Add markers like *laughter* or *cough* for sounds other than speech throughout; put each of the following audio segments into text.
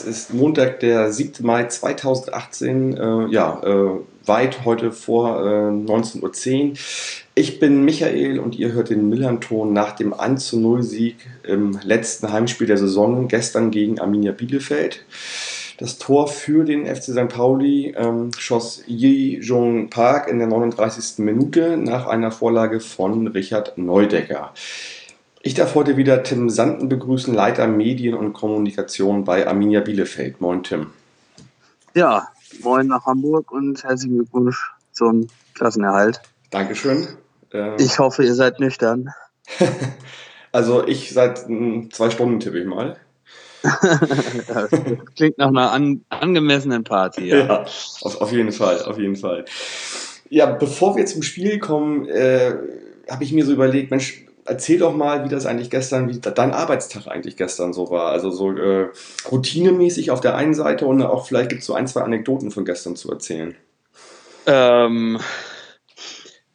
es ist Montag, der 7. Mai 2018, äh, ja, äh, weit heute vor äh, 19.10 Uhr. Ich bin Michael und ihr hört den Millern-Ton nach dem 1 0 Sieg im letzten Heimspiel der Saison, gestern gegen Arminia Bielefeld. Das Tor für den FC St. Pauli ähm, schoss Yi Jong Park in der 39. Minute nach einer Vorlage von Richard Neudecker. Ich darf heute wieder Tim Sanden begrüßen, Leiter Medien und Kommunikation bei Arminia Bielefeld. Moin, Tim. Ja, moin nach Hamburg und herzlichen Glückwunsch zum Klassenerhalt. Dankeschön. Ähm, ich hoffe, ihr seid nüchtern. *laughs* also ich seit hm, zwei Stunden tippe ich mal. das *laughs* klingt nach einer an, angemessenen Party. Ja, ja auf, auf, jeden Fall, auf jeden Fall. Ja, bevor wir zum Spiel kommen, äh, habe ich mir so überlegt, Mensch, erzähl doch mal, wie das eigentlich gestern, wie dein Arbeitstag eigentlich gestern so war. Also so äh, routinemäßig auf der einen Seite und auch vielleicht gibt es so ein, zwei Anekdoten von gestern zu erzählen. Ähm,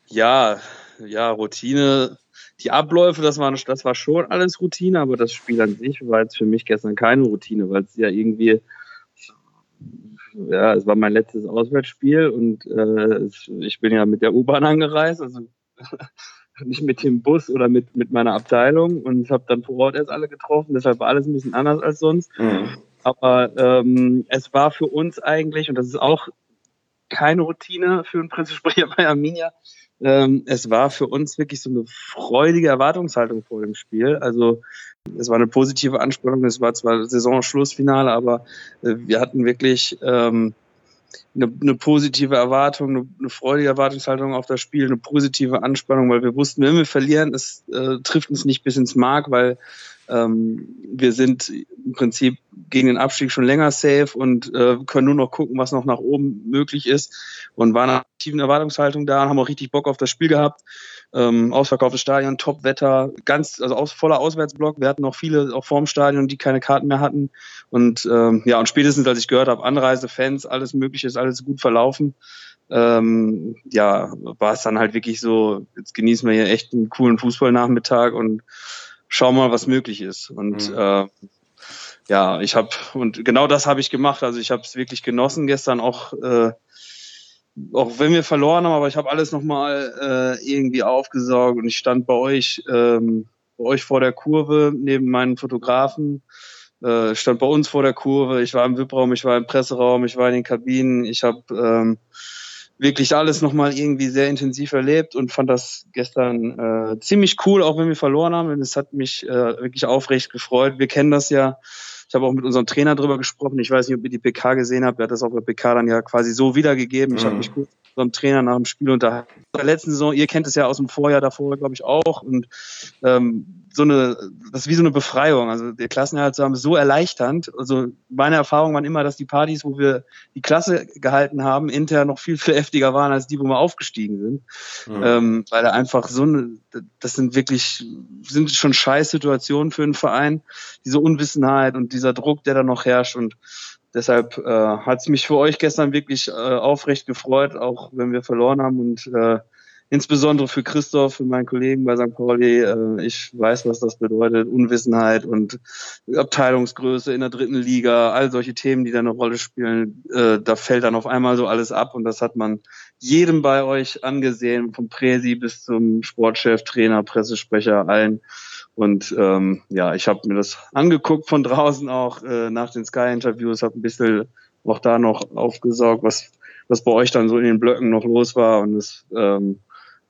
ja, ja, Routine. Die Abläufe, das war, das war schon alles Routine, aber das Spiel an sich war jetzt für mich gestern keine Routine, weil es ja irgendwie, ja, es war mein letztes Auswärtsspiel und äh, ich bin ja mit der U-Bahn angereist, also *laughs* nicht mit dem Bus oder mit, mit meiner Abteilung und habe dann vor Ort erst alle getroffen. Deshalb war alles ein bisschen anders als sonst. Mhm. Aber ähm, es war für uns eigentlich, und das ist auch keine Routine für einen Pressesprecher *laughs* bei Arminia, ähm, es war für uns wirklich so eine freudige Erwartungshaltung vor dem Spiel. Also es war eine positive Anspannung. Es war zwar Saisonschlussfinale, aber äh, wir hatten wirklich ähm, eine, eine positive Erwartung, eine, eine, freudige Erwartungshaltung auf das Spiel, eine positive Anspannung, weil wir wussten, wenn wir verlieren, es äh, trifft uns nicht bis ins Mark, weil ähm, wir sind im Prinzip gegen den Abstieg schon länger safe und äh, können nur noch gucken, was noch nach oben möglich ist und waren in einer aktiven Erwartungshaltung da und haben auch richtig Bock auf das Spiel gehabt ähm, ausverkauftes Stadion, Top-Wetter, ganz, also aus, voller Auswärtsblock. Wir hatten noch viele auch vorm Stadion, die keine Karten mehr hatten. Und ähm, ja, und spätestens als ich gehört habe, Anreise, Fans, alles Mögliche ist alles gut verlaufen. Ähm, ja, war es dann halt wirklich so, jetzt genießen wir hier echt einen coolen Fußballnachmittag und schauen mal, was möglich ist. Und mhm. äh, ja, ich habe, und genau das habe ich gemacht. Also ich habe es wirklich genossen gestern auch. Äh, auch wenn wir verloren haben, aber ich habe alles nochmal äh, irgendwie aufgesaugt und ich stand bei euch, ähm, bei euch vor der Kurve neben meinen Fotografen, äh, stand bei uns vor der Kurve, ich war im VIP-Raum, ich war im Presseraum, ich war in den Kabinen, ich habe ähm, wirklich alles nochmal irgendwie sehr intensiv erlebt und fand das gestern äh, ziemlich cool, auch wenn wir verloren haben. Und es hat mich äh, wirklich aufrecht gefreut. Wir kennen das ja ich habe auch mit unserem Trainer drüber gesprochen. Ich weiß nicht, ob ihr die PK gesehen habt. Er hat das auf der PK dann ja quasi so wiedergegeben. Ich mhm. habe mich kurz mit unserem Trainer nach dem Spiel unterhalten. In der letzten Saison, ihr kennt es ja aus dem Vorjahr davor, glaube ich, auch. Und ähm, so eine, das ist wie so eine Befreiung. Also der Klassenerhalt zu haben, ist so erleichternd. Also meine Erfahrung waren immer, dass die Partys, wo wir die Klasse gehalten haben, intern noch viel, viel heftiger waren als die, wo wir aufgestiegen sind. Mhm. Ähm, weil da einfach so eine, das sind wirklich, sind schon scheiß Situationen für einen Verein. Diese Unwissenheit und dieser Druck, der da noch herrscht und Deshalb äh, hat es mich für euch gestern wirklich äh, aufrecht gefreut, auch wenn wir verloren haben. Und äh, insbesondere für Christoph, für meinen Kollegen bei St. Pauli, äh, ich weiß, was das bedeutet, Unwissenheit und Abteilungsgröße in der dritten Liga, all solche Themen, die da eine Rolle spielen, äh, da fällt dann auf einmal so alles ab und das hat man jedem bei euch angesehen, vom Präsi bis zum Sportchef, Trainer, Pressesprecher, allen. Und ähm, ja, ich habe mir das angeguckt von draußen auch äh, nach den Sky-Interviews, habe ein bisschen auch da noch aufgesaugt, was was bei euch dann so in den Blöcken noch los war. Und es ähm,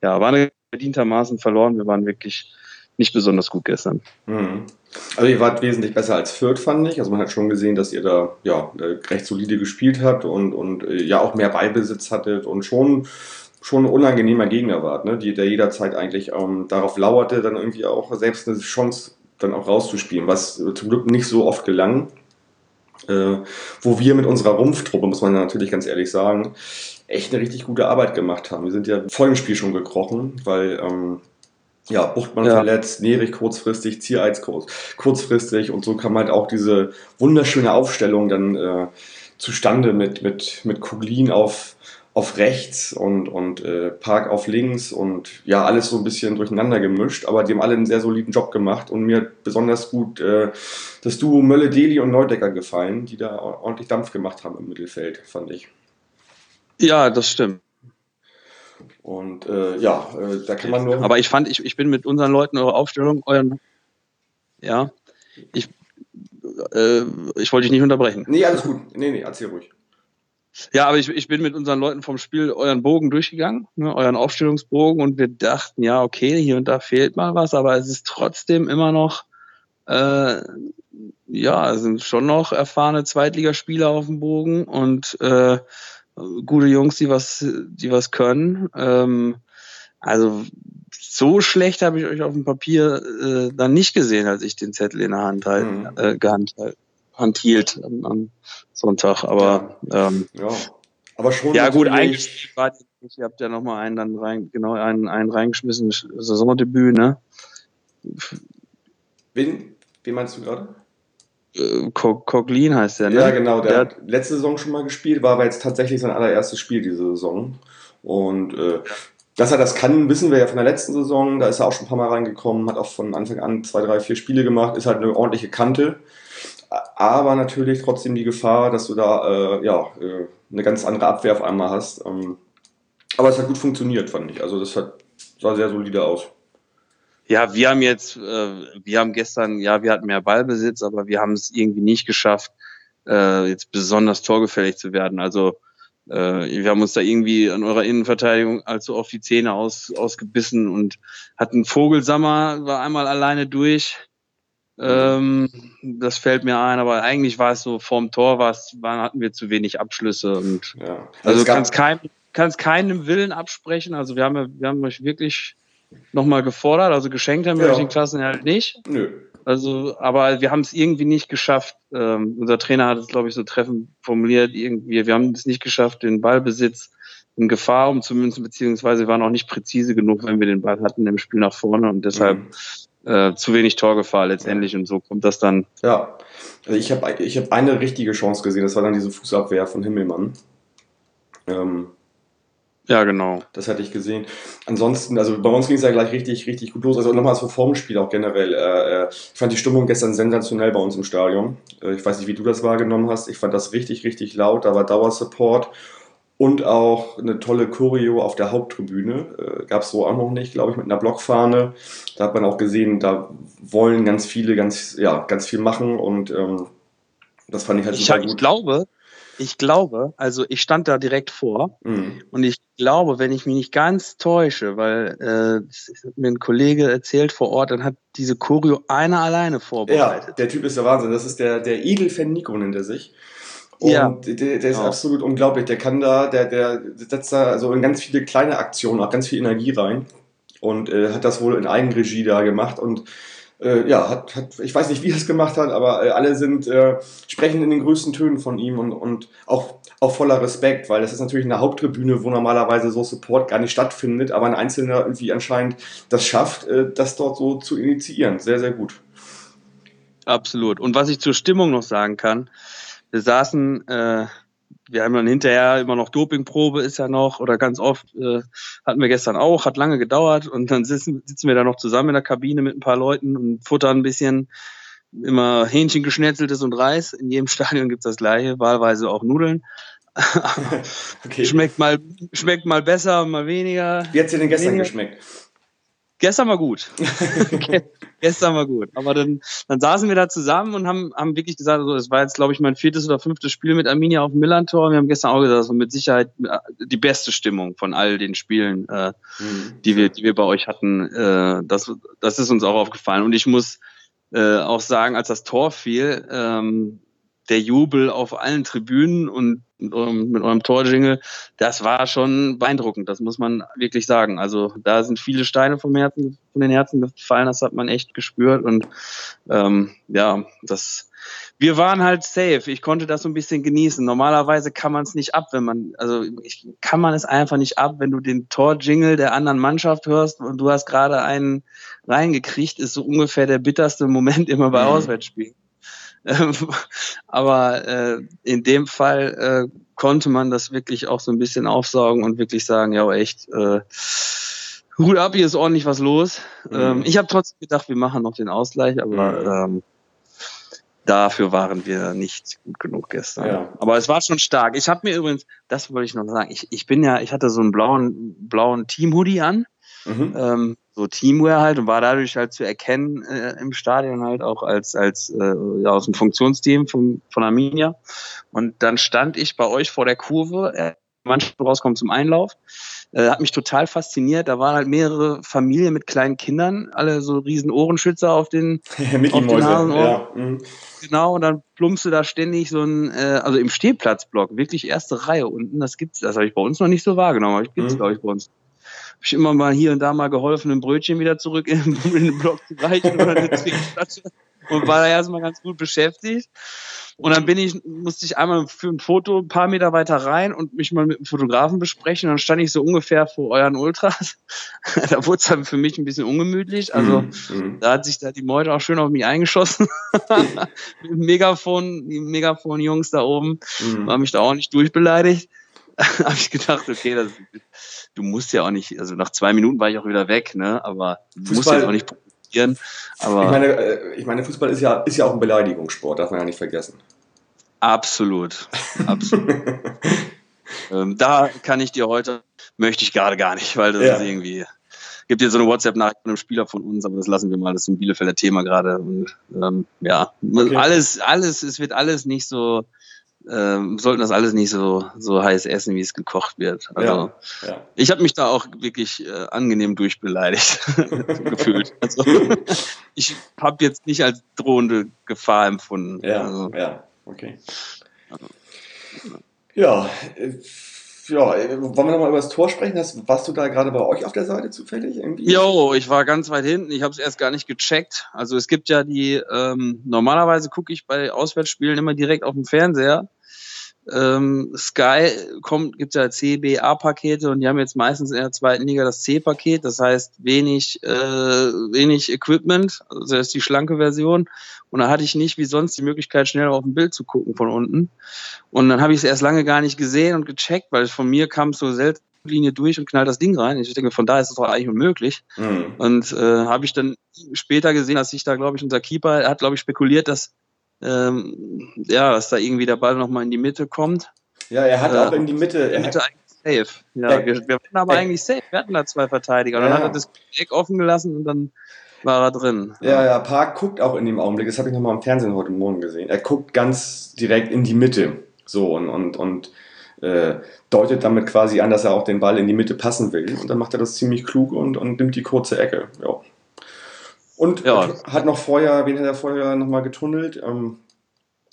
ja, war eine verdientermaßen verloren. Wir waren wirklich nicht besonders gut gestern. Mhm. Also ihr wart wesentlich besser als Fürth, fand ich. Also man hat schon gesehen, dass ihr da ja recht solide gespielt habt und, und äh, ja auch mehr Beibesitz hattet und schon schon ein unangenehmer Gegner wart, ne? Die, der jederzeit eigentlich ähm, darauf lauerte, dann irgendwie auch selbst eine Chance dann auch rauszuspielen, was zum Glück nicht so oft gelang. Äh, wo wir mit unserer Rumpftruppe, muss man natürlich ganz ehrlich sagen, echt eine richtig gute Arbeit gemacht haben. Wir sind ja vor dem Spiel schon gekrochen, weil ähm, ja, Buchtmann ja. verletzt, Nerich kurzfristig, Ziereiz kurz, kurzfristig und so kam halt auch diese wunderschöne Aufstellung dann äh, zustande mit, mit, mit Kuglin auf, auf rechts und, und äh, Park auf links und ja, alles so ein bisschen durcheinander gemischt, aber die haben alle einen sehr soliden Job gemacht und mir besonders gut äh, das Duo Mölle-Deli und Neudecker gefallen, die da ordentlich Dampf gemacht haben im Mittelfeld, fand ich. Ja, das stimmt. Und äh, ja, äh, da kann man nur. Aber ich fand, ich, ich bin mit unseren Leuten, eure Aufstellung, euren. Ja, ich, äh, ich wollte dich nicht unterbrechen. Nee, alles gut. Nee, nee, erzähl ruhig. Ja, aber ich, ich bin mit unseren Leuten vom Spiel euren Bogen durchgegangen, ne, euren Aufstellungsbogen, und wir dachten, ja, okay, hier und da fehlt mal was, aber es ist trotzdem immer noch, äh, ja, es sind schon noch erfahrene Zweitligaspieler auf dem Bogen und äh, gute Jungs, die was, die was können. Ähm, also so schlecht habe ich euch auf dem Papier äh, dann nicht gesehen, als ich den Zettel in der Hand halt, mhm. äh, Hand hielt am, am Sonntag. Aber ja. Ähm, ja. aber schon. Ja gut, eigentlich war die, ihr habt ja noch mal einen dann rein, genau einen, einen reingeschmissen, Saisondebüt, ne? Wen, wen meinst du gerade? Äh, Coglin heißt der, ne? Ja, genau. Der, der, hat letzte Saison schon mal gespielt, war aber jetzt tatsächlich sein allererstes Spiel diese Saison. Und äh, dass er das kann, wissen wir ja von der letzten Saison. Da ist er auch schon ein paar Mal reingekommen, hat auch von Anfang an zwei, drei, vier Spiele gemacht, ist halt eine ordentliche Kante. Aber natürlich trotzdem die Gefahr, dass du da äh, ja, äh, eine ganz andere Abwehr auf einmal hast. Ähm, aber es hat gut funktioniert, fand ich. Also das hat, sah sehr solide aus. Ja, wir haben jetzt, äh, wir haben gestern, ja, wir hatten mehr Ballbesitz, aber wir haben es irgendwie nicht geschafft, äh, jetzt besonders torgefällig zu werden. Also äh, wir haben uns da irgendwie an eurer Innenverteidigung allzu oft die Zähne aus, ausgebissen und hatten Vogelsammer, war einmal alleine durch. Ähm, das fällt mir ein, aber eigentlich war es so, vorm Tor war es, waren, hatten wir zu wenig Abschlüsse und ja. also, also kannst kein, kannst keinem Willen absprechen. Also wir haben, wir haben euch wirklich nochmal gefordert. Also geschenkt haben wir ja. euch den Klassen halt nicht. Nö. Also, aber wir haben es irgendwie nicht geschafft. Ähm, unser Trainer hat es, glaube ich, so treffend formuliert. Irgendwie, wir haben es nicht geschafft, den Ballbesitz in Gefahr umzumünzen, beziehungsweise wir waren auch nicht präzise genug, wenn wir den Ball hatten im Spiel nach vorne und deshalb mhm. Äh, zu wenig Torgefahr letztendlich und so kommt das dann. Ja, also ich habe ich hab eine richtige Chance gesehen, das war dann diese Fußabwehr von Himmelmann. Ähm, ja, genau. Das hatte ich gesehen. Ansonsten, also bei uns ging es ja gleich richtig, richtig gut los. Also nochmal als Formspiel auch generell. Äh, äh, ich fand die Stimmung gestern sensationell bei uns im Stadion. Äh, ich weiß nicht, wie du das wahrgenommen hast. Ich fand das richtig, richtig laut. Da war Dauersupport und auch eine tolle Choreo auf der Haupttribüne. Äh, Gab es so auch noch nicht, glaube ich, mit einer Blockfahne. Da hat man auch gesehen, da wollen ganz viele ganz, ja, ganz viel machen und ähm, das fand ich halt super ich, gut. Ich glaube, ich glaube, also ich stand da direkt vor mhm. und ich glaube, wenn ich mich nicht ganz täusche, weil äh, mir ein Kollege erzählt vor Ort, dann hat diese Choreo einer alleine vorbereitet. Ja, der Typ ist der Wahnsinn. Das ist der, der Eagle-Fan Nico, nennt er sich. Und ja. der, der ist genau. absolut unglaublich. Der kann da, der, der setzt da also in ganz viele kleine Aktionen auch ganz viel Energie rein und äh, hat das wohl in Eigenregie da gemacht und äh, ja, hat, hat, ich weiß nicht, wie er es gemacht hat, aber äh, alle sind, äh, sprechen in den größten Tönen von ihm und, und auch, auch voller Respekt, weil das ist natürlich eine Haupttribüne, wo normalerweise so Support gar nicht stattfindet, aber ein Einzelner irgendwie anscheinend das schafft, äh, das dort so zu initiieren. Sehr, sehr gut. Absolut. Und was ich zur Stimmung noch sagen kann, wir saßen äh, wir haben dann hinterher immer noch Dopingprobe ist ja noch oder ganz oft äh, hatten wir gestern auch, hat lange gedauert und dann sitzen, sitzen wir da noch zusammen in der Kabine mit ein paar Leuten und futtern ein bisschen immer Hähnchen geschnetzeltes und Reis. In jedem *laughs* Stadion gibt's das gleiche, wahlweise auch Nudeln. *laughs* okay. Schmeckt mal schmeckt mal besser, mal weniger. Wie hat's dir denn gestern weniger. geschmeckt? Gestern war gut. *laughs* Gestern war gut. Aber dann, dann saßen wir da zusammen und haben, haben wirklich gesagt, also das war jetzt, glaube ich, mein viertes oder fünftes Spiel mit Arminia auf dem Millantor. Wir haben gestern auch gesagt, das war mit Sicherheit äh, die beste Stimmung von all den Spielen, äh, mhm. die, wir, die wir bei euch hatten. Äh, das, das ist uns auch aufgefallen. Und ich muss äh, auch sagen, als das Tor fiel, ähm, der Jubel auf allen Tribünen und mit eurem Torjingle, das war schon beeindruckend, das muss man wirklich sagen. Also da sind viele Steine vom Herzen, von den Herzen gefallen, das hat man echt gespürt und ähm, ja, das wir waren halt safe. Ich konnte das so ein bisschen genießen. Normalerweise kann man es nicht ab, wenn man, also ich, kann man es einfach nicht ab, wenn du den Torjingle der anderen Mannschaft hörst und du hast gerade einen reingekriegt, ist so ungefähr der bitterste Moment immer bei mhm. Auswärtsspielen. *laughs* Aber äh, in dem Fall äh, konnte man das wirklich auch so ein bisschen aufsaugen und wirklich sagen, ja echt, äh, Hut ab, hier ist ordentlich was los. Mhm. Ähm, ich habe trotzdem gedacht, wir machen noch den Ausgleich, aber mhm. ähm, dafür waren wir nicht gut genug gestern. Ja. Aber es war schon stark. Ich habe mir übrigens, das wollte ich noch sagen, ich, ich bin ja, ich hatte so einen blauen, blauen Team-Hoodie an. Mhm. Ähm, so Teamwear halt und war dadurch halt zu erkennen äh, im Stadion halt auch als als äh, ja, aus dem Funktionsteam von von Arminia und dann stand ich bei euch vor der Kurve äh, Mannschaft rauskommt zum Einlauf äh, hat mich total fasziniert da waren halt mehrere Familien mit kleinen Kindern alle so riesen Ohrenschützer auf den, *laughs* auf den Hasen ja. Mhm. genau und dann plumpste da ständig so ein äh, also im Stehplatzblock wirklich erste Reihe unten das gibt's das habe ich bei uns noch nicht so wahrgenommen aber ich gibt's mhm. glaube ich bei uns ich immer mal hier und da mal geholfen, ein Brötchen wieder zurück in, in den Block zu reichen oder eine Trinkflasche und war da erstmal ganz gut beschäftigt. Und dann bin ich, musste ich einmal für ein Foto ein paar Meter weiter rein und mich mal mit dem Fotografen besprechen. Und dann stand ich so ungefähr vor euren Ultras. *laughs* da wurde es dann für mich ein bisschen ungemütlich. Also mhm. da hat sich da die Meute auch schön auf mich eingeschossen. *laughs* mit dem Megafon, die Megafon-Jungs da oben, mhm. haben mich da auch nicht durchbeleidigt. *laughs* habe ich gedacht, okay, das, du musst ja auch nicht, also nach zwei Minuten war ich auch wieder weg, ne? Aber du musst ja auch nicht probieren. Aber ich meine, äh, ich meine, Fußball ist ja, ist ja auch ein Beleidigungssport, darf man ja nicht vergessen. Absolut, absolut. *laughs* ähm, da kann ich dir heute, möchte ich gerade gar nicht, weil das ja. ist irgendwie, gibt jetzt so eine WhatsApp-Nachricht von einem Spieler von uns, aber das lassen wir mal, das ist ein Bielefelder Thema gerade. Und ähm, ja, okay. alles, alles, es wird alles nicht so ähm, sollten das alles nicht so, so heiß essen, wie es gekocht wird. Also ja, ja. ich habe mich da auch wirklich äh, angenehm durchbeleidigt *laughs* gefühlt. Also ich habe jetzt nicht als drohende Gefahr empfunden. Ja, also, ja, okay. Ja, äh, ja, äh, wollen wir nochmal über das Tor sprechen? Hast, warst du da gerade bei euch auf der Seite zufällig irgendwie? Jo, ich war ganz weit hinten. Ich habe es erst gar nicht gecheckt. Also es gibt ja die, ähm, normalerweise gucke ich bei Auswärtsspielen immer direkt auf dem Fernseher. Ähm, Sky kommt, gibt ja C, B, A-Pakete und die haben jetzt meistens in der zweiten Liga das C-Paket, das heißt wenig, äh, wenig Equipment, also das ist die schlanke Version. Und da hatte ich nicht wie sonst die Möglichkeit, schnell auf ein Bild zu gucken von unten. Und dann habe ich es erst lange gar nicht gesehen und gecheckt, weil von mir kam es so selten Linie durch und knallt das Ding rein. Ich denke, von da ist es doch eigentlich unmöglich. Mhm. Und äh, habe ich dann später gesehen, dass sich da, glaube ich, unser Keeper hat, glaube ich, spekuliert, dass ähm, ja, dass da irgendwie der Ball nochmal in die Mitte kommt. Ja, er hat äh, auch in die Mitte. Er Mitte eigentlich safe. Ja, er, wir, wir waren aber er, eigentlich safe. Wir hatten da zwei Verteidiger. Und ja. dann hat er das Eck offen gelassen und dann war er drin. Ja, ja, Park guckt auch in dem Augenblick. Das habe ich nochmal im Fernsehen heute Morgen gesehen. Er guckt ganz direkt in die Mitte. So und, und, und äh, deutet damit quasi an, dass er auch den Ball in die Mitte passen will. Und dann macht er das ziemlich klug und, und nimmt die kurze Ecke. Ja. Und ja. hat noch vorher, wen hat er vorher nochmal getunnelt? Ähm,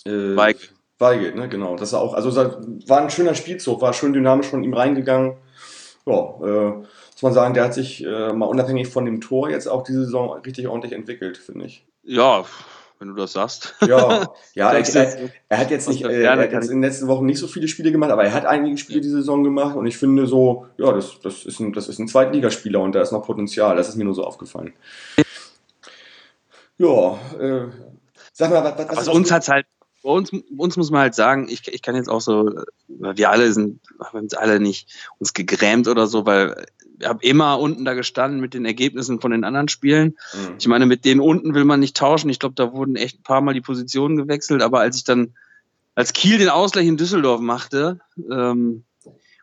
äh, Weigel. Weigel, ne, genau. Das auch, also war ein schöner Spielzug, war schön dynamisch von ihm reingegangen. Ja, äh, muss man sagen, der hat sich äh, mal unabhängig von dem Tor jetzt auch diese Saison richtig ordentlich entwickelt, finde ich. Ja, wenn du das sagst. Ja, *laughs* ja er, er, er, hat jetzt nicht, äh, er hat jetzt in den letzten Wochen nicht so viele Spiele gemacht, aber er hat einige Spiele diese Saison gemacht und ich finde so, ja, das, das ist ein, das ist ein Zweitligaspieler und da ist noch Potenzial. Das ist mir nur so aufgefallen. Ja, äh, sag mal, was, was also uns hat's halt, bei uns, uns muss man halt sagen, ich, ich kann jetzt auch so, wir alle sind, wir haben uns alle nicht uns gegrämt oder so, weil wir haben immer unten da gestanden mit den Ergebnissen von den anderen Spielen. Mhm. Ich meine, mit denen unten will man nicht tauschen. Ich glaube, da wurden echt ein paar Mal die Positionen gewechselt, aber als ich dann, als Kiel den Ausgleich in Düsseldorf machte, ähm,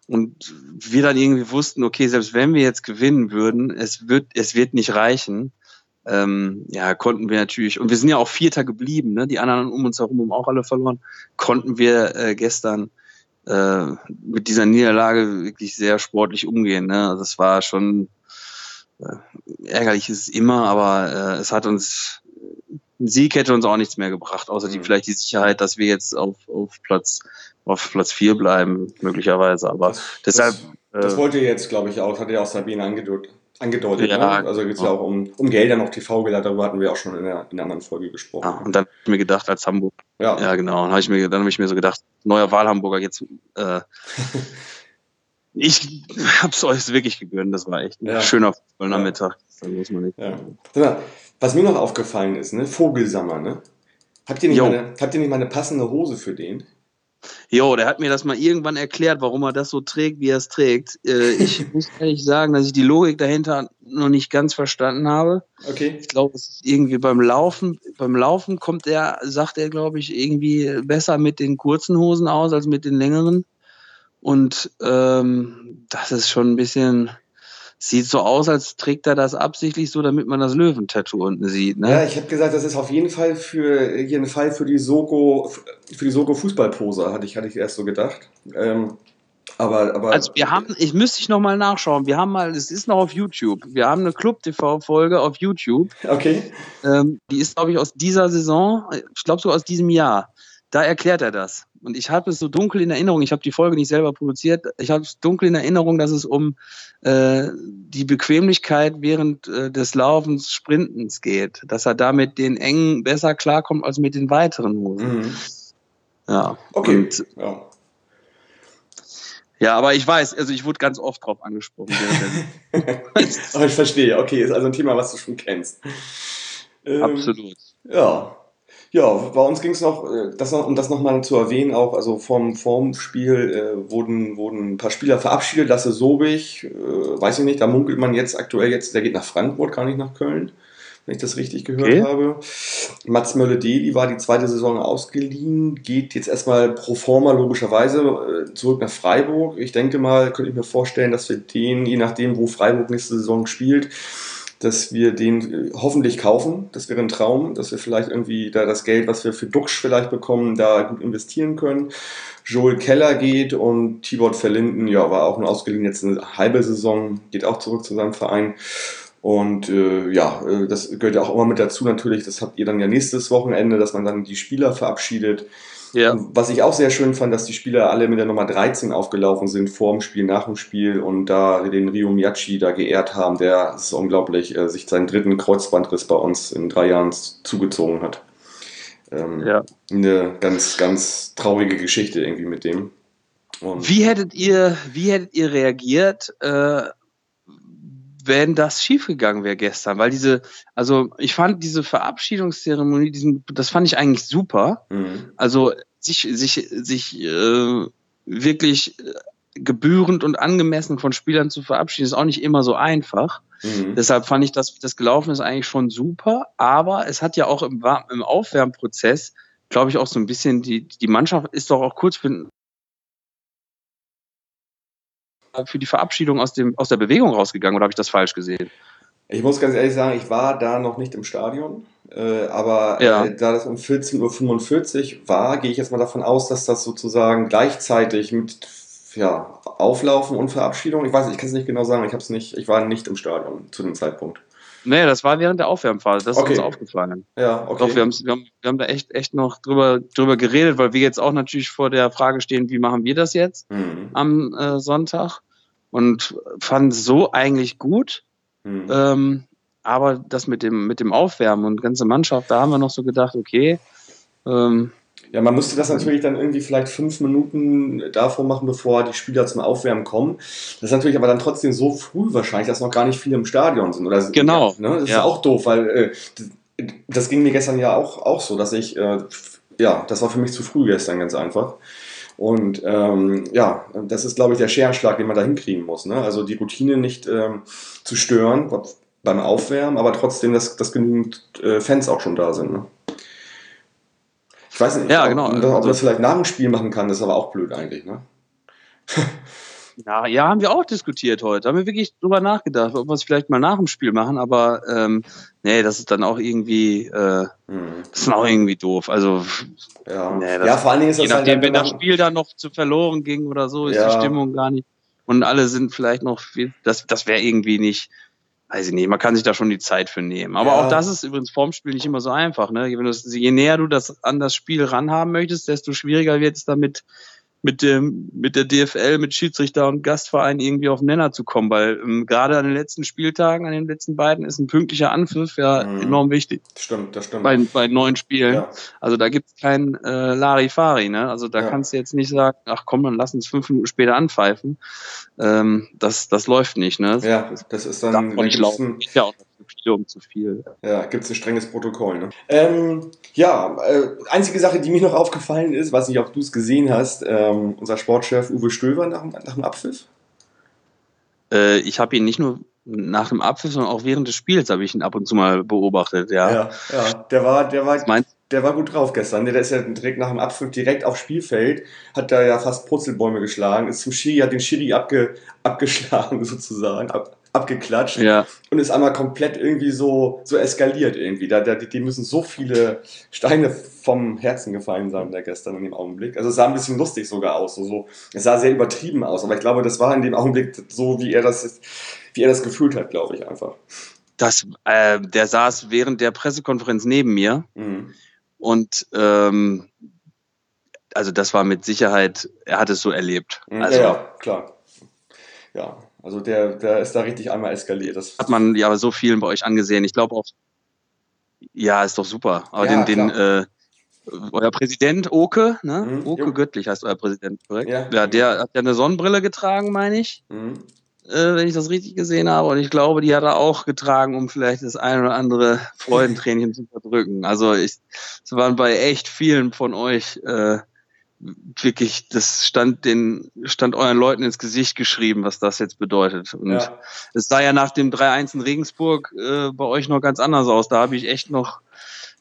und wir dann irgendwie wussten, okay, selbst wenn wir jetzt gewinnen würden, es wird, es wird nicht reichen ähm, ja, konnten wir natürlich, und wir sind ja auch Vierter geblieben, ne? die anderen um uns herum haben auch alle verloren, konnten wir äh, gestern äh, mit dieser Niederlage wirklich sehr sportlich umgehen. Ne? Also das war schon äh, ärgerlich ist es immer, aber äh, es hat uns ein Sieg hätte uns auch nichts mehr gebracht, außer die, mhm. vielleicht die Sicherheit, dass wir jetzt auf, auf Platz auf Platz vier bleiben, möglicherweise. Aber das, deshalb. Das, das wollte jetzt, glaube ich, auch, hat ja auch Sabine angedeutet angedeutet. Ja, ne? Also geht es ja auch um, um Gelder noch TV-Gelder, darüber hatten wir auch schon in der, in der anderen Folge gesprochen. Ja, und dann habe ich mir gedacht, als Hamburg. Ja, ja genau. Dann habe ich, mir, dann hab ich mir so gedacht, neuer Wahlhamburger jetzt. Äh, *laughs* ich habe es euch wirklich gegönnt, das war echt ein ja. schöner Fußballnachmittag. Ja. muss man nicht. Ja. Was mir noch aufgefallen ist, ne? Vogelsammer, ne? Habt ihr, nicht meine, habt ihr nicht mal eine passende Hose für den? Jo, der hat mir das mal irgendwann erklärt, warum er das so trägt, wie er es trägt. Äh, ich *laughs* muss ehrlich sagen, dass ich die Logik dahinter noch nicht ganz verstanden habe. Okay. Ich glaube, es ist irgendwie beim Laufen, beim Laufen kommt er, sagt er, glaube ich, irgendwie besser mit den kurzen Hosen aus als mit den längeren. Und ähm, das ist schon ein bisschen, sieht so aus, als trägt er das absichtlich so, damit man das Löwentattoo unten sieht. Ne? Ja, ich habe gesagt, das ist auf jeden Fall für jeden Fall für die Soko für die Soko Fußballpose, hatte ich hatte ich erst so gedacht. Ähm, aber, aber also wir haben, ich müsste ich noch mal nachschauen. Wir haben mal, es ist noch auf YouTube. Wir haben eine Club TV Folge auf YouTube. Okay. Ähm, die ist glaube ich aus dieser Saison, ich glaube so aus diesem Jahr. Da erklärt er das. Und ich habe es so dunkel in Erinnerung, ich habe die Folge nicht selber produziert, ich habe es dunkel in Erinnerung, dass es um äh, die Bequemlichkeit während äh, des Laufens, Sprintens geht. Dass er da mit den engen besser klarkommt als mit den weiteren Hosen. Mhm. Ja. Okay. Und, Ja. ja, aber ich weiß, also ich wurde ganz oft drauf angesprochen. *laughs* Aber ich verstehe, okay, ist also ein Thema, was du schon kennst. Ähm, Absolut. Ja. Ja, bei uns ging es noch, äh, das noch, um das nochmal zu erwähnen, auch, also vom, vom Spiel äh, wurden, wurden ein paar Spieler verabschiedet. Lasse Sobich, äh, weiß ich nicht, da munkelt man jetzt aktuell jetzt, der geht nach Frankfurt, gar nicht nach Köln, wenn ich das richtig gehört Okay. habe. Mats Mölle-Deli war die zweite Saison ausgeliehen, geht jetzt erstmal pro forma logischerweise äh, zurück nach Freiburg. Ich denke mal, könnte ich mir vorstellen, dass wir den, je nachdem, wo Freiburg nächste Saison spielt, dass wir den äh, hoffentlich kaufen. Das wäre ein Traum, dass wir vielleicht irgendwie da das Geld, was wir für Duxch vielleicht bekommen, da gut investieren können. Joel Keller geht und Tibor Verlinden, ja, war auch nur ausgeliehen jetzt eine halbe Saison, geht auch zurück zu seinem Verein. Und äh, ja, äh, das gehört ja auch immer mit dazu natürlich. Das habt ihr dann ja nächstes Wochenende, dass man dann die Spieler verabschiedet. Ja. Was ich auch sehr schön fand, dass die Spieler alle mit der Nummer 13 aufgelaufen sind, vor dem Spiel, nach dem Spiel und da den Rio Miyachi da geehrt haben, der ist unglaublich, äh, sich seinen dritten Kreuzbandriss bei uns in drei Jahren zugezogen hat. Ähm, Ja. Eine ganz, ganz traurige Geschichte irgendwie mit dem. Und Wie hättet ihr, wie hättet ihr reagiert, äh, wenn das schiefgegangen wäre gestern? Weil diese, also ich fand diese Verabschiedungszeremonie, diesen, das fand ich eigentlich super. Mhm. Also sich, sich, sich äh, wirklich äh, gebührend und angemessen von Spielern zu verabschieden, ist auch nicht immer so einfach. Mhm. Deshalb fand ich, dass das gelaufen ist eigentlich schon super. Aber es hat ja auch im, im Aufwärmprozess, glaube ich, auch so ein bisschen die, die Mannschaft ist doch auch kurz für, für die Verabschiedung aus, dem, aus der Bewegung rausgegangen. Oder habe ich das falsch gesehen? Ich muss ganz ehrlich sagen, ich war da noch nicht im Stadion, äh, aber Ja. äh, da das um 14.45 Uhr war, gehe ich jetzt mal davon aus, dass das sozusagen gleichzeitig mit ja, Auflaufen und Verabschiedung, ich weiß nicht, ich kann es nicht genau sagen, ich, hab's nicht, ich war nicht im Stadion zu dem Zeitpunkt. Nee, das war während der Aufwärmphase. Das ist Okay. uns aufgefallen. Ja, okay. Doch, wir, wir, haben, wir haben da echt, echt noch drüber, drüber geredet, weil wir jetzt auch natürlich vor der Frage stehen, wie machen wir das jetzt Mhm. am äh, Sonntag? Und fanden es so eigentlich gut. Mhm. Ähm, aber das mit dem, mit dem Aufwärmen und ganze Mannschaft, da haben wir noch so gedacht, okay, ähm, Ja, man müsste das natürlich dann irgendwie vielleicht fünf Minuten davor machen, bevor die Spieler zum Aufwärmen kommen. Das ist natürlich aber dann trotzdem so früh wahrscheinlich, dass noch gar nicht viele im Stadion sind. Oder Genau. Ne? Das Ja. ist auch doof, weil äh, das, das ging mir gestern ja auch, auch so, dass ich, äh, ja, das war für mich zu früh gestern ganz einfach. Und ähm, ja, das ist, glaube ich, der Scherenschlag, den man da hinkriegen muss. Ne? Also die Routine nicht ähm, zu stören beim Aufwärmen, aber trotzdem, dass, dass genügend äh, Fans auch schon da sind. Ne? Ich weiß nicht, Ja, ob, genau. ob, Also- man das vielleicht nach dem Spiel machen kann, ist aber auch blöd eigentlich. Ne? *laughs* ja, ja, haben wir auch diskutiert heute. Haben wir wirklich drüber nachgedacht, ob wir es vielleicht mal nach dem Spiel machen, aber ähm, nee, das ist dann auch irgendwie, äh, Hm. das ist dann auch irgendwie doof. Also Ja. Nee, das- ja, vor allen Dingen ist je das halt, nachdem, wenn dann- das Spiel dann noch zu verloren ging oder so, ist Ja. die Stimmung gar nicht. Und alle sind vielleicht noch viel, das, das wäre irgendwie nicht, weiß ich nicht, man kann sich da schon die Zeit für nehmen. Aber Ja. auch das ist übrigens vorm Spiel nicht immer so einfach. Ne? Je näher du das an das Spiel ranhaben möchtest, desto schwieriger wird es damit mit dem, mit der DFL, mit Schiedsrichter und Gastverein irgendwie auf den Nenner zu kommen, weil ähm, gerade an den letzten Spieltagen, an den letzten beiden, ist ein pünktlicher Anpfiff ja Mhm. enorm wichtig Stimmt, das stimmt. bei, bei neuen Spielen. ja. Also da gibt's kein äh, Larifari, ne? Also da Ja. kannst du jetzt nicht sagen, ach komm, dann lass uns fünf Minuten später anpfeifen. Ähm, das, das läuft nicht, ne? ja, das ist dann. man da nicht laufen. ein- ja um zu viel. Ja, gibt es ein strenges Protokoll. Ne? Ähm, ja, äh, einzige Sache, die mir noch aufgefallen ist, weiß nicht, ob du es gesehen hast, ähm, unser Sportchef Uwe Stöver nach, nach dem Abpfiff. Äh, ich habe ihn nicht nur nach dem Abpfiff, sondern auch während des Spiels habe ich ihn ab und zu mal beobachtet. Ja, ja, ja der war, der war, der war gut drauf gestern. Der ist ja direkt nach dem Abpfiff direkt aufs Spielfeld, hat da ja fast Purzelbäume geschlagen, ist zum Schiri, hat den Schiri abge, abgeschlagen *laughs* sozusagen, ab, abgeklatscht ja. und ist einmal komplett irgendwie so, so eskaliert irgendwie. Da, da, die müssen so viele Steine vom Herzen gefallen sein da gestern in dem Augenblick. Also es sah ein bisschen lustig sogar aus. So, so. Es sah sehr übertrieben aus, aber ich glaube, das war in dem Augenblick so, wie er das, wie er das gefühlt hat, glaube ich einfach. Das, äh, der saß während der Pressekonferenz neben mir mhm. und ähm, also das war mit Sicherheit, er hat es so erlebt. Mhm. Also, ja, klar. Ja, also der, der ist da richtig einmal eskaliert. Das hat man ja so vielen bei euch angesehen. Ich glaube auch, ja, ist doch super. Aber ja, den, den äh, euer Präsident Oke, ne? Mhm, Oke jo. Göttlich heißt euer Präsident, korrekt? Ja, ja der hat ja eine Sonnenbrille getragen, meine ich. Mhm. Äh, wenn ich das richtig gesehen habe. Und ich glaube, die hat er auch getragen, um vielleicht das ein oder andere Freudentränchen *laughs* zu verdrücken. Also ich, es waren bei echt vielen von euch äh, wirklich, das stand den, stand euren Leuten ins Gesicht geschrieben, was das jetzt bedeutet. Und ja. es sah ja nach dem 3-1 in Regensburg äh, bei euch noch ganz anders aus. Da habe ich echt noch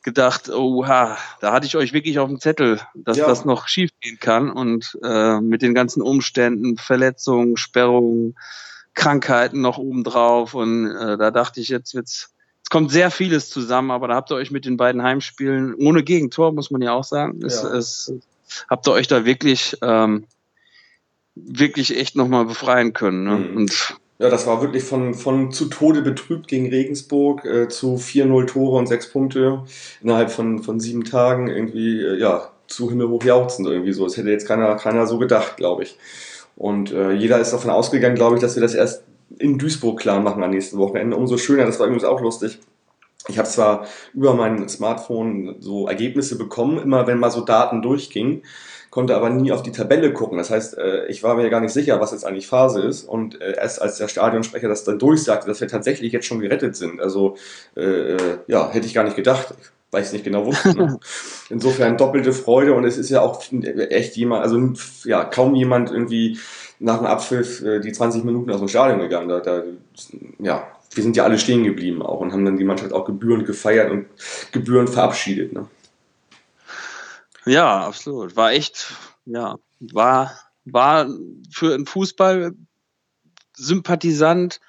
gedacht, oha, da hatte ich euch wirklich auf dem Zettel, dass ja. das noch schief gehen kann. Und äh, mit den ganzen Umständen, Verletzungen, Sperrungen, Krankheiten noch obendrauf. Und äh, da dachte ich, jetzt wird's es kommt sehr vieles zusammen, aber da habt ihr euch mit den beiden Heimspielen ohne Gegentor, muss man ja auch sagen, es, ja. es habt ihr euch da wirklich, ähm, wirklich echt nochmal befreien können. Ne? Mhm. Und ja, das war wirklich von, von zu Tode betrübt gegen Regensburg äh, zu 4-0 Tore und 6 Punkte innerhalb von, von sieben Tagen irgendwie, äh, ja, zu himmelhoch jauchzend irgendwie so. Das hätte jetzt keiner, keiner so gedacht, glaube ich. Und äh, jeder ist davon ausgegangen, glaube ich, dass wir das erst in Duisburg klar machen am nächsten Wochenende. Umso schöner, das war übrigens auch lustig. Ich habe zwar über mein Smartphone so Ergebnisse bekommen, immer wenn mal so Daten durchgingen, konnte aber nie auf die Tabelle gucken. Das heißt, äh, ich war mir gar nicht sicher, was jetzt eigentlich Phase ist. Und äh, erst als der Stadionsprecher das dann durchsagte, dass wir tatsächlich jetzt schon gerettet sind, also äh, ja, hätte ich gar nicht gedacht, weil ich es nicht genau wusste. Ne? *laughs* Insofern doppelte Freude und es ist ja auch echt jemand, also ja, kaum jemand irgendwie nach dem Abpfiff die 20 Minuten aus dem Stadion gegangen. Da, da ja, wir sind ja alle stehen geblieben auch und haben dann die Mannschaft auch gebührend gefeiert und gebührend verabschiedet. Ne? Ja, absolut. War echt, ja, war, war für einen Fußball Sympathisant,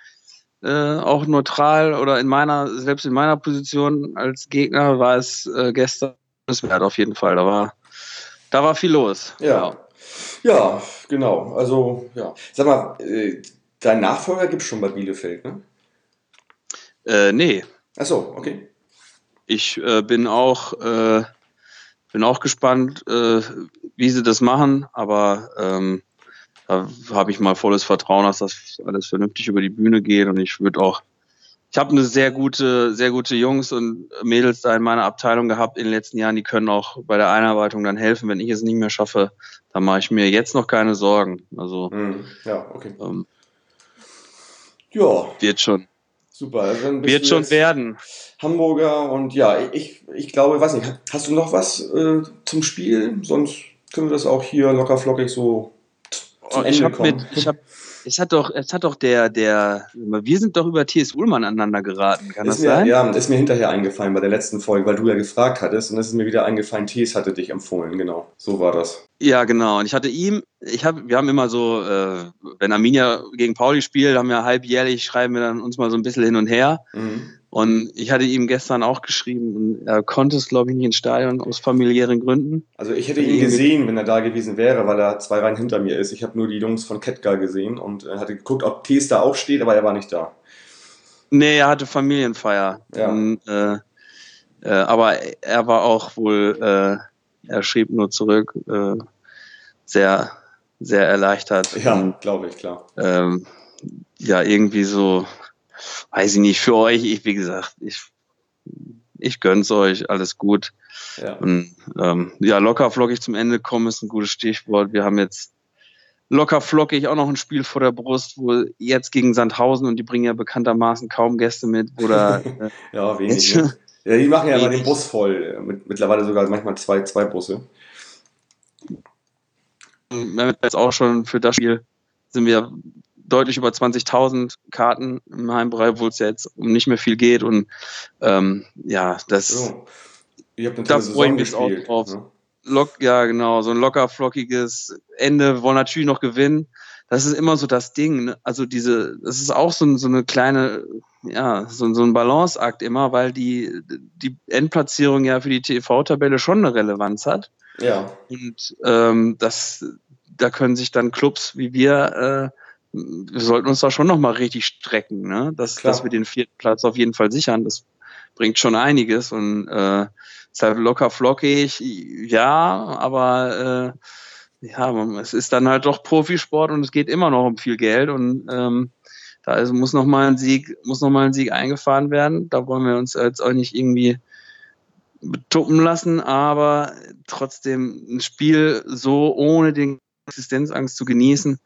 äh, auch neutral oder in meiner, selbst in meiner Position als Gegner war es äh, gestern wert auf jeden Fall. Da war, da war viel los. Ja. ja. Ja, genau. Also, ja. Sag mal, äh, dein Nachfolger gibt es schon bei Bielefeld, ne? Äh, nee. Ach so, okay. Ich äh, bin auch äh, bin auch gespannt, äh, wie sie das machen, aber ähm, da habe ich mal volles Vertrauen, dass das alles vernünftig über die Bühne geht und ich würde auch ich habe eine sehr gute, sehr gute Jungs und Mädels da in meiner Abteilung gehabt in den letzten Jahren. Die können auch bei der Einarbeitung dann helfen. Wenn ich es nicht mehr schaffe, dann mache ich mir jetzt noch keine Sorgen. Also hm, ja, okay. Ähm, ja. Wird schon. Super. Also Wird schon werden. Hamburger und ja, ich, ich glaube, weiß nicht, hast du noch was äh, zum Spiel? Sonst können wir das auch hier locker flockig so zum oh, Ende ich hab kommen. Mit, ich habe es hat doch, es hat doch der, der, wir sind doch über T.S. Ullmann aneinander geraten, kann ist das mir, sein? Ja, ist mir hinterher eingefallen bei der letzten Folge, weil du ja gefragt hattest und es ist mir wieder eingefallen, T.S. hatte dich empfohlen, genau. So war das. Ja, genau. Und ich hatte ihm, ich habe, wir haben immer so, äh, wenn Arminia gegen Pauli spielt, haben wir halbjährlich, schreiben wir dann uns mal so ein bisschen hin und her. Mhm. Und ich hatte ihm gestern auch geschrieben und er konnte es, glaube ich, nicht ins Stadion aus familiären Gründen. Also ich hätte ihn gesehen, wenn er da gewesen wäre, weil er zwei Reihen hinter mir ist. Ich habe nur die Jungs von Ketka gesehen und äh, hatte geguckt, ob Tees da auch steht, aber er war nicht da. Nee, er hatte Familienfeier. Ja. Und, äh, äh, aber er war auch wohl, äh, er schrieb nur zurück, äh, sehr, sehr erleichtert. Ja, glaube ich, klar. Ähm, ja, irgendwie so, weiß ich nicht, für euch, ich, wie gesagt, ich, ich gönn's euch, alles gut. Ja. Und ähm, ja, locker flockig zum Ende kommen ist ein gutes Stichwort. Wir haben jetzt locker flockig auch noch ein Spiel vor der Brust, wo jetzt gegen Sandhausen und die bringen ja bekanntermaßen kaum Gäste mit, oder *laughs* äh, ja, wenig. Ne? Ja, die machen ja immer den Bus voll. Mit, mittlerweile sogar manchmal zwei, zwei Busse. Wir haben jetzt auch schon für das Spiel sind wir deutlich über 20.000 Karten im Heimbereich, wo es ja jetzt um nicht mehr viel geht. Und ähm, ja, das. So. da freue ich mich auch drauf. Ne? Lock, ja, genau, so ein locker flockiges Ende. Wir wollen natürlich noch gewinnen. Das ist immer so das Ding. Ne? Also diese, das ist auch so, so eine kleine, ja, so, so ein Balanceakt immer, weil die, die Endplatzierung ja für die TV-Tabelle schon eine Relevanz hat. Ja. Und ähm, das, da können sich dann Clubs wie wir, äh, wir sollten uns da schon nochmal richtig strecken, ne? dass, dass wir den vierten Platz auf jeden Fall sichern. Das bringt schon einiges und äh, ist halt locker flockig, ja, aber äh, ja, es ist dann halt doch Profisport und es geht immer noch um viel Geld und ähm, da also muss noch mal ein Sieg, muss noch mal ein Sieg eingefahren werden. Da wollen wir uns jetzt auch nicht irgendwie betuppen lassen, aber trotzdem ein Spiel so ohne den Existenzangst zu genießen,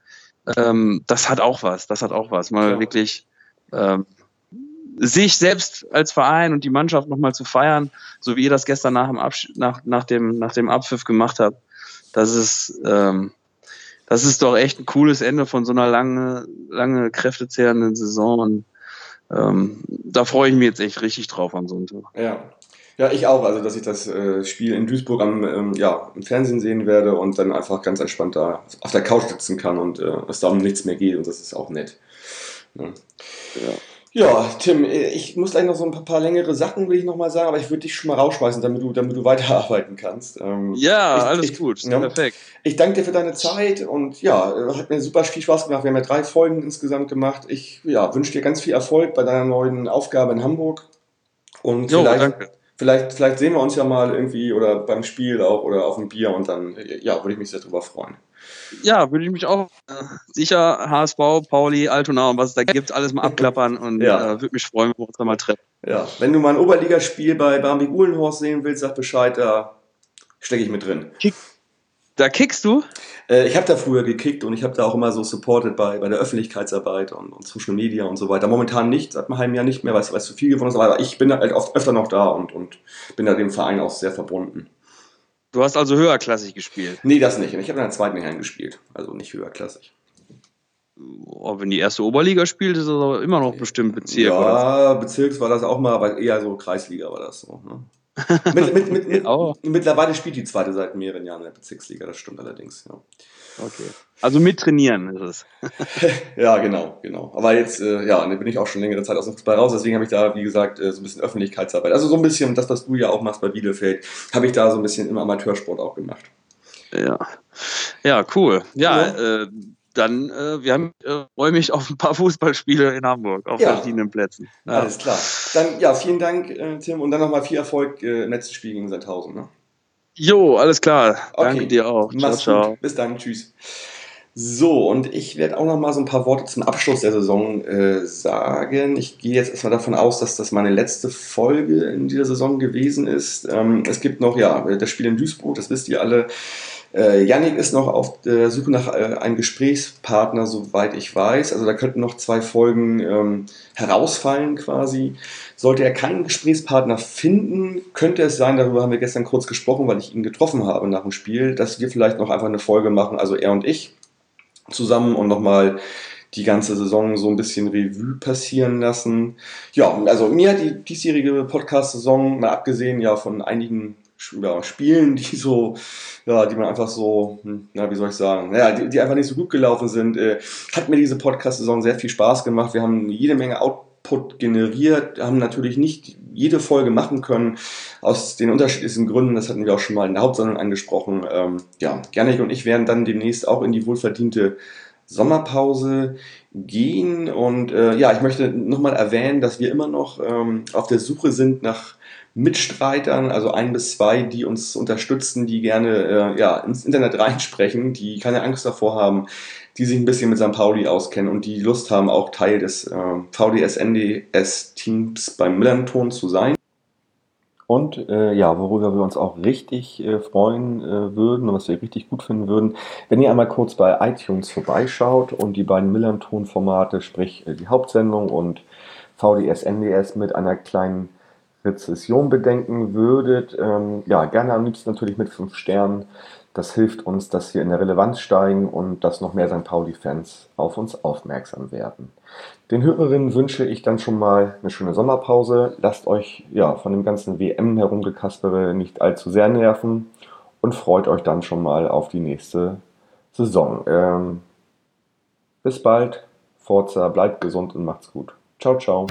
ähm, das hat auch was. Das hat auch was. Mal ja. wirklich ähm, sich selbst als Verein und die Mannschaft nochmal zu feiern, so wie ihr das gestern nach dem, Absch nach, nach dem, nach dem Abpfiff gemacht habt, das ist, ähm, das ist doch echt ein cooles Ende von so einer lange, lange kräftezehrenden Saison. Und ähm, da freue ich mich jetzt echt richtig drauf am Sonntag. Ja. Ja, ich auch. Also, dass ich das äh, Spiel in Duisburg am, ähm, ja, im Fernsehen sehen werde und dann einfach ganz entspannt da auf der Couch sitzen kann und äh, es da um nichts mehr geht und das ist auch nett. Ja. ja. Ja, Tim, äh, ich muss gleich noch so ein paar, paar längere Sachen, will ich nochmal sagen, aber ich würde dich schon mal rausschmeißen, damit du, damit du weiterarbeiten kannst. Ähm, ja, ich, alles ich, gut, ja, perfekt. Ich danke dir für deine Zeit und ja, hat mir super viel Spaß gemacht. Wir haben ja drei Folgen insgesamt gemacht. Ich ja, wünsche dir ganz viel Erfolg bei deiner neuen Aufgabe in Hamburg. Und jo, vielleicht, danke. Vielleicht, vielleicht sehen wir uns ja mal irgendwie oder beim Spiel auch oder auf dem Bier und dann ja, würde ich mich sehr drüber freuen. Ja, würde ich mich auch äh, sicher HSV, Pauli, Altona und was es da gibt, alles mal abklappern und ja. äh, würde mich freuen, wenn wir uns da mal treffen. Ja, wenn du mal ein Oberligaspiel bei Bambi Uhlenhorst sehen willst, sag Bescheid, da stecke ich mit drin. Kick. Da kickst du? Äh, ich habe da früher gekickt und ich habe da auch immer so supported bei, bei der Öffentlichkeitsarbeit und, und Social Media und so weiter. Momentan nicht, seit einem halben Jahr nicht mehr, weil es zu viel geworden ist, aber ich bin da halt oft öfter noch da und, und bin da dem Verein auch sehr verbunden. Du hast also höherklassig gespielt? Nee, das nicht. Ich habe in der zweiten Herren gespielt, also nicht höherklassig. Oh, wenn die erste Oberliga spielt, ist das aber immer noch bestimmt Bezirk. Ja? Bezirks war das auch mal, aber eher so Kreisliga war das so. Ne? Mit, mit, mit, oh. Mittlerweile spielt die zweite seit mehreren Jahren in der Bezirksliga, das stimmt allerdings. Ja. Okay. Also mit trainieren ist es. *laughs* ja, genau, genau. Aber jetzt, äh, ja, da bin ich auch schon längere Zeit aus dem Fußball raus, deswegen habe ich da, wie gesagt, äh, so ein bisschen Öffentlichkeitsarbeit. Also so ein bisschen das, was du ja auch machst bei Bielefeld, habe ich da so ein bisschen im Amateursport auch gemacht. Ja. Ja, cool. Ja, ja. Äh, dann, äh, wir haben, äh, freue mich auf ein paar *laughs* Fußballspiele in Hamburg, auf ja. verschiedenen Plätzen. Ja. Alles klar. Dann, ja, vielen Dank, äh, Tim, und dann nochmal viel Erfolg äh, im letzten Spiel gegen Sandhausen. Ne? Jo, alles klar. Okay. Danke dir auch. Ciao, ciao. Bis dann. Tschüss. So, und ich werde auch noch mal so ein paar Worte zum Abschluss der Saison äh, sagen. Ich gehe jetzt erstmal davon aus, dass das meine letzte Folge in dieser Saison gewesen ist. Ähm, es gibt noch, ja, das Spiel in Duisburg, das wisst ihr alle. Äh, Yannick ist noch auf der Suche nach äh, einem Gesprächspartner, soweit ich weiß. Also da könnten noch zwei Folgen ähm, herausfallen quasi. Sollte er keinen Gesprächspartner finden, könnte es sein, darüber haben wir gestern kurz gesprochen, weil ich ihn getroffen habe nach dem Spiel, dass wir vielleicht noch einfach eine Folge machen, also er und ich zusammen und nochmal die ganze Saison so ein bisschen Revue passieren lassen. Ja, also mir hat die diesjährige Podcast-Saison, mal abgesehen ja von einigen ja, Spielen, die so, ja, die man einfach so, hm, na, wie soll ich sagen, ja, die, die einfach nicht so gut gelaufen sind, äh, hat mir diese Podcast-Saison sehr viel Spaß gemacht. Wir haben jede Menge Output generiert, haben natürlich nicht jede Folge machen können, aus den unterschiedlichsten Gründen, das hatten wir auch schon mal in der Hauptsendung angesprochen. Ähm, ja, Gernig und ich werden dann demnächst auch in die wohlverdiente Sommerpause gehen und äh, ja, ich möchte nochmal erwähnen, dass wir immer noch ähm, auf der Suche sind nach Mitstreitern, also ein bis zwei, die uns unterstützen, die gerne äh, ja, ins Internet reinsprechen, die keine Angst davor haben, die sich ein bisschen mit St. Pauli auskennen und die Lust haben, auch Teil des äh, VDS-NDS-Teams beim Millanton zu sein. Und äh, ja, worüber wir uns auch richtig äh, freuen äh, würden und was wir richtig gut finden würden, wenn ihr einmal kurz bei iTunes vorbeischaut und die beiden Millanton-Formate, sprich äh, die Hauptsendung und VDS, NDS mit einer kleinen Rezession bedenken würdet. Ähm, ja, gerne am liebsten natürlich mit fünf Sternen. Das hilft uns, dass wir in der Relevanz steigen und dass noch mehr St. Pauli-Fans auf uns aufmerksam werden. Den Hörerinnen wünsche ich dann schon mal eine schöne Sommerpause. Lasst euch ja von dem ganzen WM herumgekaspere nicht allzu sehr nerven und freut euch dann schon mal auf die nächste Saison. Ähm, bis bald, Forza, bleibt gesund und macht's gut. Ciao, ciao.